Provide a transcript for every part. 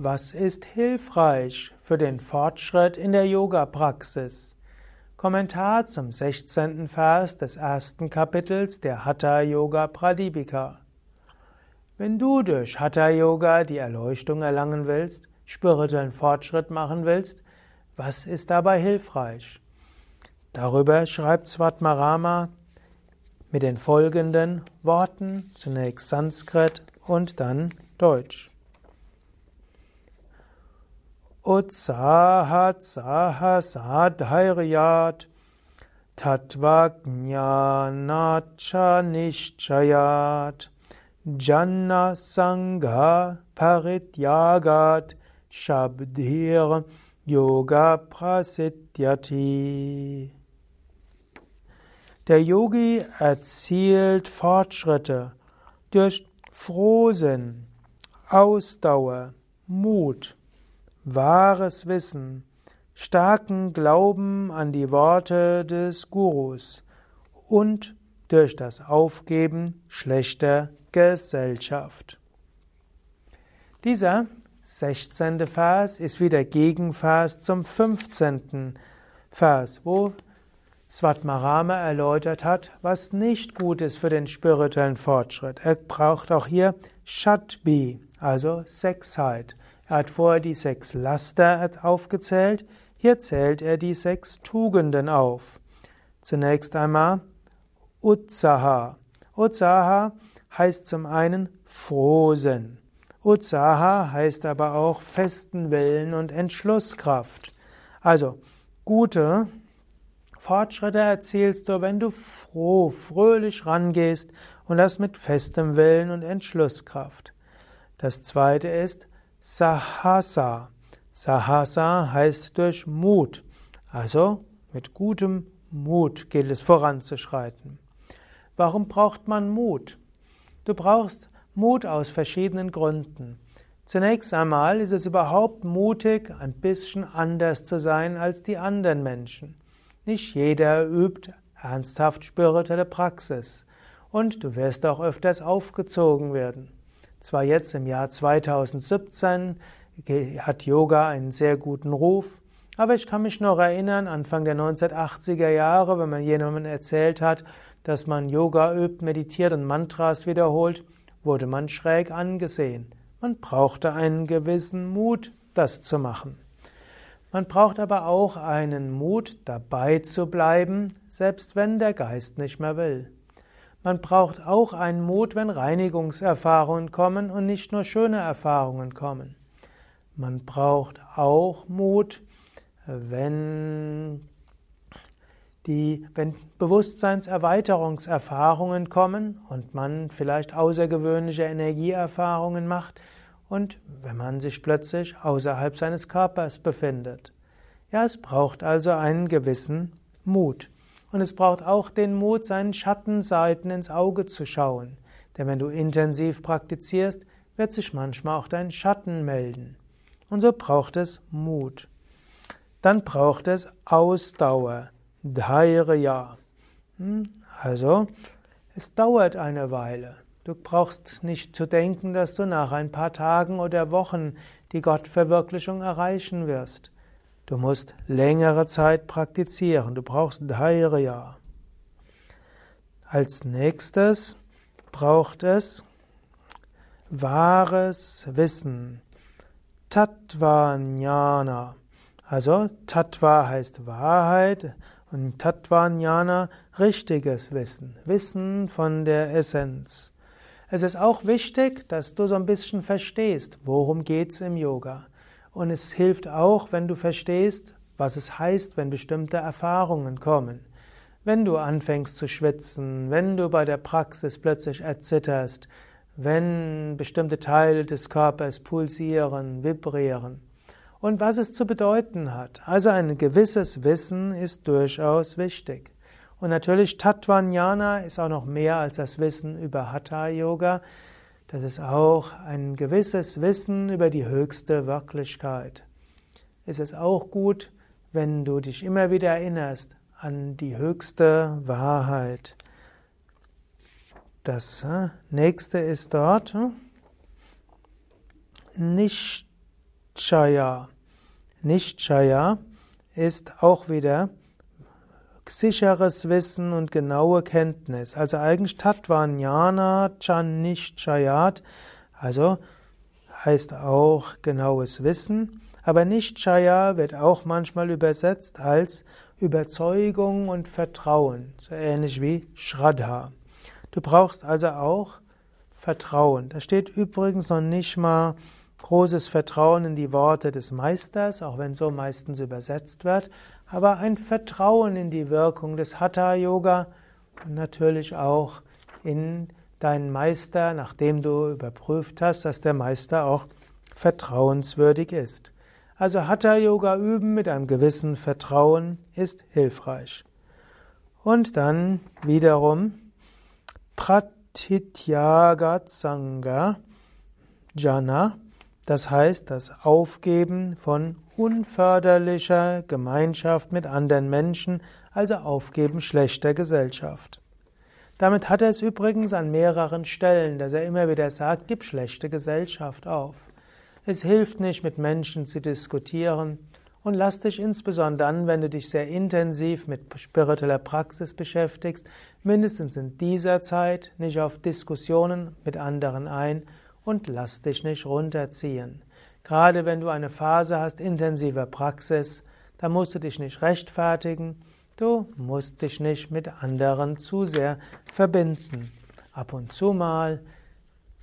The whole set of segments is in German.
Was ist hilfreich für den Fortschritt in der Yoga-Praxis? Kommentar zum 16. Vers des ersten Kapitels der Hatha Yoga Pradipika. Wenn du durch Hatha Yoga die Erleuchtung erlangen willst, spirituellen Fortschritt machen willst, was ist dabei hilfreich? Darüber schreibt Svatmarama mit den folgenden Worten, zunächst Sanskrit und dann Deutsch. Utsahat sahasādhairyāt tatvajnanacha nishchayat janna sangha parityagat shabdhir yoga prasidyati. Der Yogi erzielt Fortschritte durch Frohsinn, Ausdauer, Mut wahres Wissen, starken Glauben an die Worte des Gurus und durch das Aufgeben schlechter Gesellschaft. Dieser 16. Vers ist wieder Gegenvers zum 15. Vers, wo Svatmarama erläutert hat, was nicht gut ist für den spirituellen Fortschritt. Er braucht auch hier Shatbi, also Sexheit. Er hat vorher die sechs Laster aufgezählt, hier zählt er die sechs Tugenden auf. Zunächst einmal Utsaha. Utsaha heißt zum einen Frohsinn. Utsaha heißt aber auch festen Willen und Entschlusskraft. Also gute Fortschritte erzielst du, wenn du froh, fröhlich rangehst und das mit festem Willen und Entschlusskraft. Das zweite ist Sahasa. Sahasa heißt durch Mut. Also mit gutem Mut gilt es voranzuschreiten. Warum braucht man Mut? Du brauchst Mut aus verschiedenen Gründen. Zunächst einmal ist es überhaupt mutig, ein bisschen anders zu sein als die anderen Menschen. Nicht jeder übt ernsthaft spirituelle Praxis und du wirst auch öfters aufgezogen werden. Zwar jetzt im Jahr 2017 hat Yoga einen sehr guten Ruf, aber ich kann mich noch erinnern, Anfang der 1980er Jahre, wenn man jemandem erzählt hat, dass man Yoga übt, meditiert und Mantras wiederholt, wurde man schräg angesehen. Man brauchte einen gewissen Mut, das zu machen. Man braucht aber auch einen Mut, dabei zu bleiben, selbst wenn der Geist nicht mehr will. Man braucht auch einen Mut, wenn Reinigungserfahrungen kommen und nicht nur schöne Erfahrungen kommen. Man braucht auch Mut, wenn die, wenn Bewusstseinserweiterungserfahrungen kommen und man vielleicht außergewöhnliche Energieerfahrungen macht und wenn man sich plötzlich außerhalb seines Körpers befindet. Ja, es braucht also einen gewissen Mut. Und es braucht auch den Mut, seinen Schattenseiten ins Auge zu schauen. Denn wenn du intensiv praktizierst, wird sich manchmal auch dein Schatten melden. Und so braucht es Mut. Dann braucht es Ausdauer. Dhairya. Hm? Also, es dauert eine Weile. Du brauchst nicht zu denken, dass du nach ein paar Tagen oder Wochen die Gottverwirklichung erreichen wirst. Du musst längere Zeit praktizieren. Du brauchst Dhairya. Als nächstes braucht es wahres Wissen. Tattva Jnana. Also Tattva heißt Wahrheit und Tattva Jnana richtiges Wissen. Wissen von der Essenz. Es ist auch wichtig, dass du so ein bisschen verstehst, worum geht's im Yoga. Und es hilft auch, wenn du verstehst, was es heißt, wenn bestimmte Erfahrungen kommen. Wenn du anfängst zu schwitzen, wenn du bei der Praxis plötzlich erzitterst, wenn bestimmte Teile des Körpers pulsieren, vibrieren und was es zu bedeuten hat. Also ein gewisses Wissen ist durchaus wichtig. Und natürlich Tattvajnana ist auch noch mehr als das Wissen über Hatha Yoga. Das ist auch ein gewisses Wissen über die höchste Wirklichkeit. Es ist auch gut, wenn du dich immer wieder erinnerst an die höchste Wahrheit. Das äh, nächste ist dort Nishtaya. Nischaya. Nischaya ist auch wieder sicheres Wissen und genaue Kenntnis. Also eigentlich Tattva Jnana Chanishchayat, also heißt auch genaues Wissen, aber Nischaya wird auch manchmal übersetzt als Überzeugung und Vertrauen, so ähnlich wie Shraddha. Du brauchst also auch Vertrauen. Da steht übrigens noch nicht mal großes Vertrauen in die Worte des Meisters, auch wenn so meistens übersetzt wird, aber ein Vertrauen in die Wirkung des Hatha Yoga und natürlich auch in deinen Meister, nachdem du überprüft hast, dass der Meister auch vertrauenswürdig ist. Also Hatha Yoga üben mit einem gewissen Vertrauen ist hilfreich. Und dann wiederum Pratityagat Sangha Jana das heißt das Aufgeben von unförderlicher Gemeinschaft mit anderen Menschen, also Aufgeben schlechter Gesellschaft. Damit hat er es übrigens an mehreren Stellen, dass er immer wieder sagt, gib schlechte Gesellschaft auf. Es hilft nicht, mit Menschen zu diskutieren und lass dich insbesondere dann, wenn du dich sehr intensiv mit spiritueller Praxis beschäftigst, mindestens in dieser Zeit nicht auf Diskussionen mit anderen ein und lass dich nicht runterziehen. Gerade wenn du eine Phase hast intensiver Praxis, da musst du dich nicht rechtfertigen, du musst dich nicht mit anderen zu sehr verbinden. Ab und zu mal,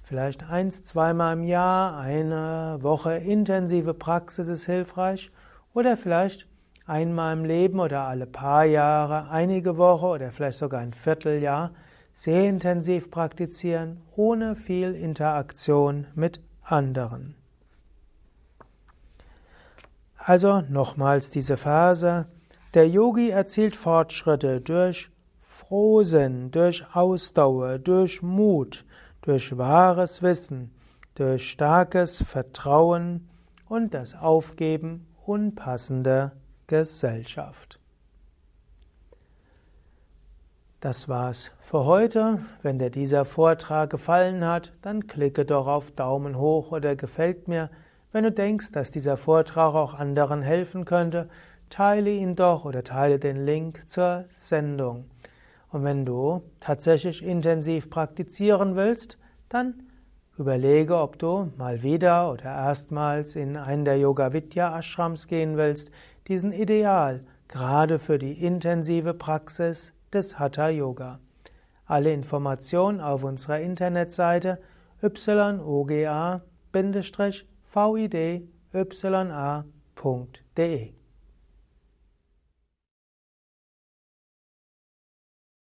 vielleicht eins, zweimal im Jahr, eine Woche intensive Praxis ist hilfreich oder vielleicht einmal im Leben oder alle paar Jahre, einige Woche oder vielleicht sogar ein Vierteljahr sehr intensiv praktizieren, ohne viel Interaktion mit anderen. Also nochmals diese Phase. Der Yogi erzielt Fortschritte durch Frohsinn, durch Ausdauer, durch Mut, durch wahres Wissen, durch starkes Vertrauen und das Aufgeben unpassender Gesellschaft. Das war's für heute. Wenn dir dieser Vortrag gefallen hat, dann klicke doch auf Daumen hoch oder gefällt mir. Wenn du denkst, dass dieser Vortrag auch anderen helfen könnte, teile ihn doch oder teile den Link zur Sendung. Und wenn du tatsächlich intensiv praktizieren willst, dann überlege, ob du mal wieder oder erstmals in einen der Yoga Vidya Ashrams gehen willst, diesen Ideal gerade für die intensive Praxis des Hatha Yoga. Alle Informationen auf unserer Internetseite yoga-vidya.de